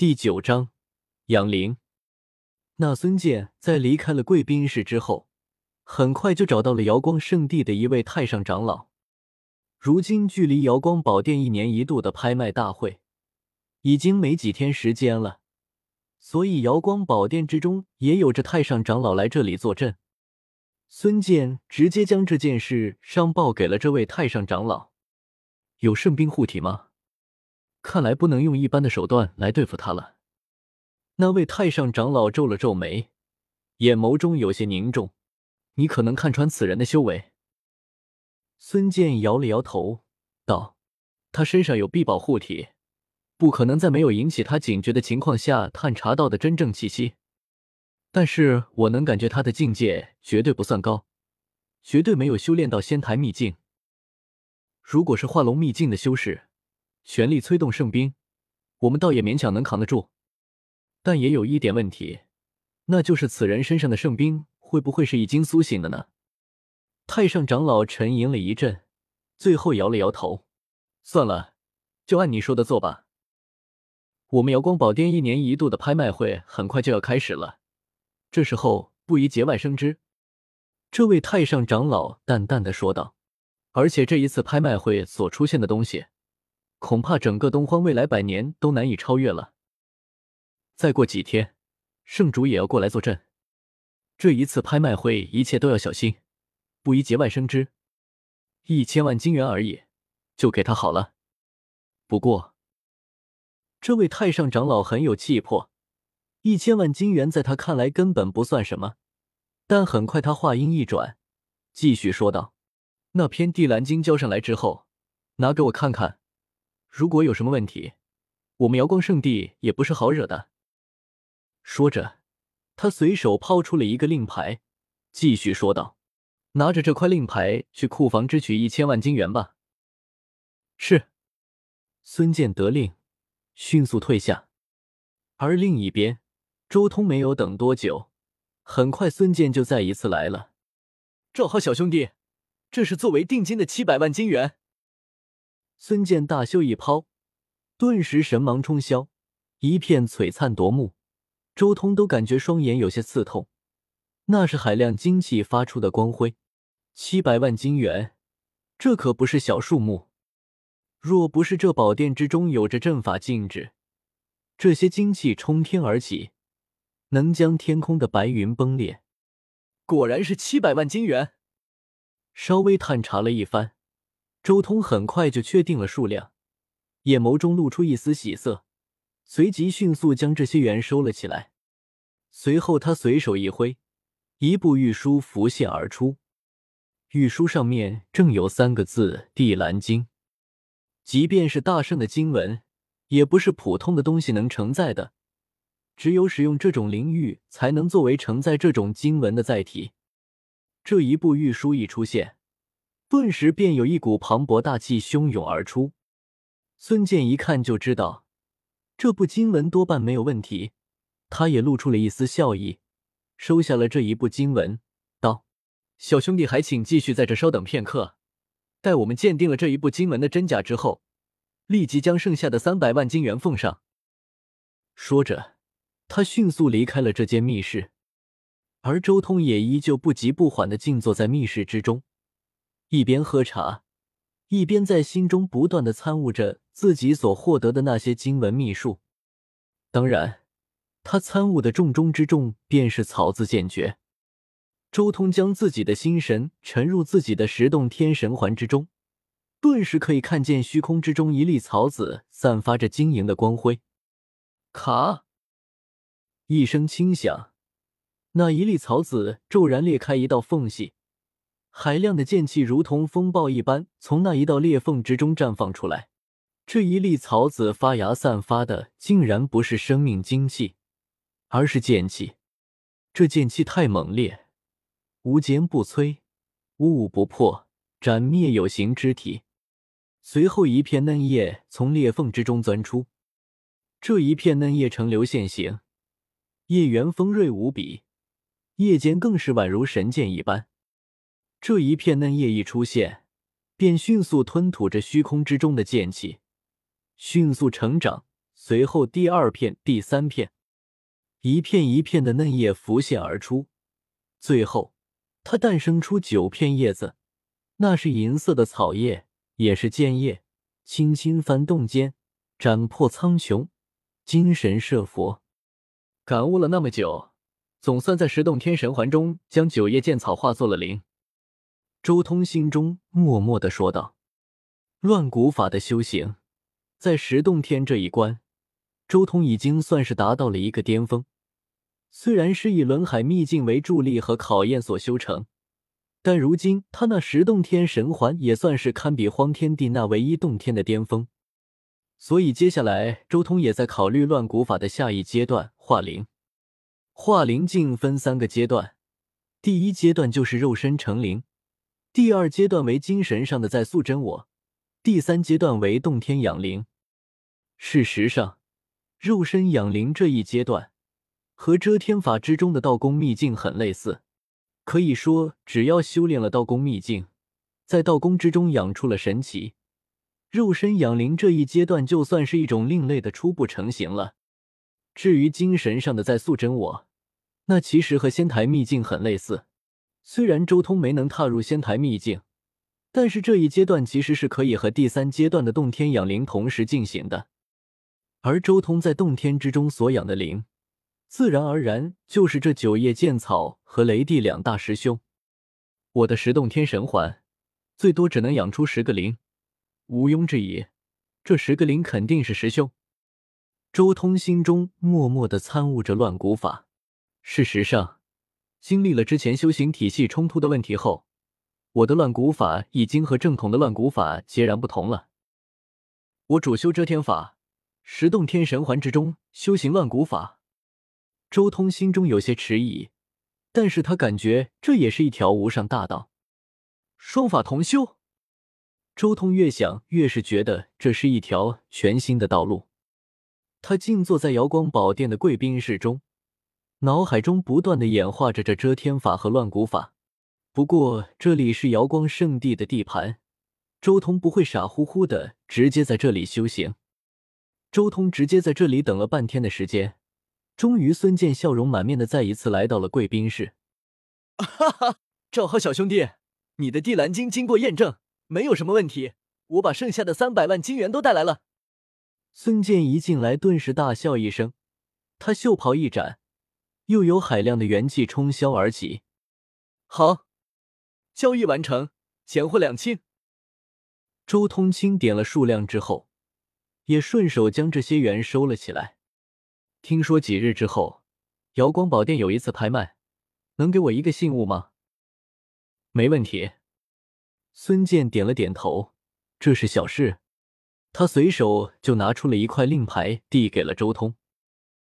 第九章，养灵。那孙健在离开了贵宾室之后，很快就找到了瑶光圣地的一位太上长老。如今距离瑶光宝殿一年一度的拍卖大会已经没几天时间了，所以瑶光宝殿之中也有着太上长老来这里坐镇。孙健直接将这件事上报给了这位太上长老。有圣兵护体吗？看来不能用一般的手段来对付他了。那位太上长老皱了皱眉，眼眸中有些凝重。你可能看穿此人的修为。孙健摇了摇头，道：“他身上有臂宝护体，不可能在没有引起他警觉的情况下探查到的真正气息。但是我能感觉他的境界绝对不算高，绝对没有修炼到仙台秘境。如果是化龙秘境的修士。”全力催动圣兵，我们倒也勉强能扛得住，但也有一点问题，那就是此人身上的圣兵会不会是已经苏醒的呢？太上长老沉吟了一阵，最后摇了摇头：“算了，就按你说的做吧。我们瑶光宝殿一年一度的拍卖会很快就要开始了，这时候不宜节外生枝。”这位太上长老淡淡的说道：“而且这一次拍卖会所出现的东西。”恐怕整个东荒未来百年都难以超越了。再过几天，圣主也要过来坐镇。这一次拍卖会，一切都要小心，不宜节外生枝。一千万金元而已，就给他好了。不过，这位太上长老很有气魄，一千万金元在他看来根本不算什么。但很快，他话音一转，继续说道：“那篇地蓝经交上来之后，拿给我看看。”如果有什么问题，我们瑶光圣地也不是好惹的。说着，他随手抛出了一个令牌，继续说道：“拿着这块令牌去库房支取一千万金元吧。”是。孙健得令，迅速退下。而另一边，周通没有等多久，很快孙健就再一次来了。赵浩小兄弟，这是作为定金的七百万金元。孙健大袖一抛，顿时神芒冲霄，一片璀璨夺目。周通都感觉双眼有些刺痛，那是海量精气发出的光辉。七百万金元，这可不是小数目。若不是这宝殿之中有着阵法禁制，这些精气冲天而起，能将天空的白云崩裂。果然是七百万金元。稍微探查了一番。周通很快就确定了数量，眼眸中露出一丝喜色，随即迅速将这些元收了起来。随后，他随手一挥，一部玉书浮现而出。玉书上面正有三个字“地蓝经”。即便是大圣的经文，也不是普通的东西能承载的，只有使用这种灵玉，才能作为承载这种经文的载体。这一部玉书一出现。顿时便有一股磅礴大气汹涌而出，孙健一看就知道这部经文多半没有问题，他也露出了一丝笑意，收下了这一部经文，道：“小兄弟还请继续在这稍等片刻，待我们鉴定了这一部经文的真假之后，立即将剩下的三百万金元奉上。”说着，他迅速离开了这间密室，而周通也依旧不急不缓的静坐在密室之中。一边喝茶，一边在心中不断的参悟着自己所获得的那些经文秘术。当然，他参悟的重中之重便是草字剑诀。周通将自己的心神沉入自己的十洞天神环之中，顿时可以看见虚空之中一粒草籽散发着晶莹的光辉。卡，一声轻响，那一粒草籽骤然裂开一道缝隙。海量的剑气如同风暴一般从那一道裂缝之中绽放出来。这一粒草籽发芽散发的竟然不是生命精气，而是剑气。这剑气太猛烈，无坚不摧，无物不破，斩灭有形之体。随后，一片嫩叶从裂缝之中钻出。这一片嫩叶呈流线形，叶缘锋锐无比，叶尖更是宛如神剑一般。这一片嫩叶一出现，便迅速吞吐着虚空之中的剑气，迅速成长，随后第二片、第三片，一片一片的嫩叶浮现而出，最后它诞生出九片叶子，那是银色的草叶，也是剑叶，轻轻翻动间，斩破苍穹，精神摄佛。感悟了那么久，总算在十洞天神环中将九叶剑草化作了灵。周通心中默默的说道：“乱古法的修行，在十洞天这一关，周通已经算是达到了一个巅峰。虽然是以轮海秘境为助力和考验所修成，但如今他那十洞天神环也算是堪比荒天地那唯一洞天的巅峰。所以接下来，周通也在考虑乱古法的下一阶段化灵。化灵境分三个阶段，第一阶段就是肉身成灵。”第二阶段为精神上的在塑真我，第三阶段为洞天养灵。事实上，肉身养灵这一阶段和遮天法之中的道宫秘境很类似，可以说只要修炼了道宫秘境，在道宫之中养出了神奇，肉身养灵这一阶段就算是一种另类的初步成型了。至于精神上的在塑真我，那其实和仙台秘境很类似。虽然周通没能踏入仙台秘境，但是这一阶段其实是可以和第三阶段的洞天养灵同时进行的。而周通在洞天之中所养的灵，自然而然就是这九叶剑草和雷帝两大师兄。我的十洞天神环最多只能养出十个灵，毋庸置疑，这十个灵肯定是师兄。周通心中默默的参悟着乱古法。事实上。经历了之前修行体系冲突的问题后，我的乱古法已经和正统的乱古法截然不同了。我主修遮天法，十洞天神环之中修行乱古法。周通心中有些迟疑，但是他感觉这也是一条无上大道，双法同修。周通越想越是觉得这是一条全新的道路。他静坐在瑶光宝殿的贵宾室中。脑海中不断的演化着这遮天法和乱古法，不过这里是瑶光圣地的地盘，周通不会傻乎乎的直接在这里修行。周通直接在这里等了半天的时间，终于孙健笑容满面的再一次来到了贵宾室。哈哈，赵浩小兄弟，你的地蓝晶经过验证，没有什么问题，我把剩下的三百万金元都带来了。孙健一进来，顿时大笑一声，他袖袍一展。又有海量的元气冲霄而起，好，交易完成，钱货两清。周通清点了数量之后，也顺手将这些元收了起来。听说几日之后，瑶光宝殿有一次拍卖，能给我一个信物吗？没问题。孙健点了点头，这是小事。他随手就拿出了一块令牌，递给了周通。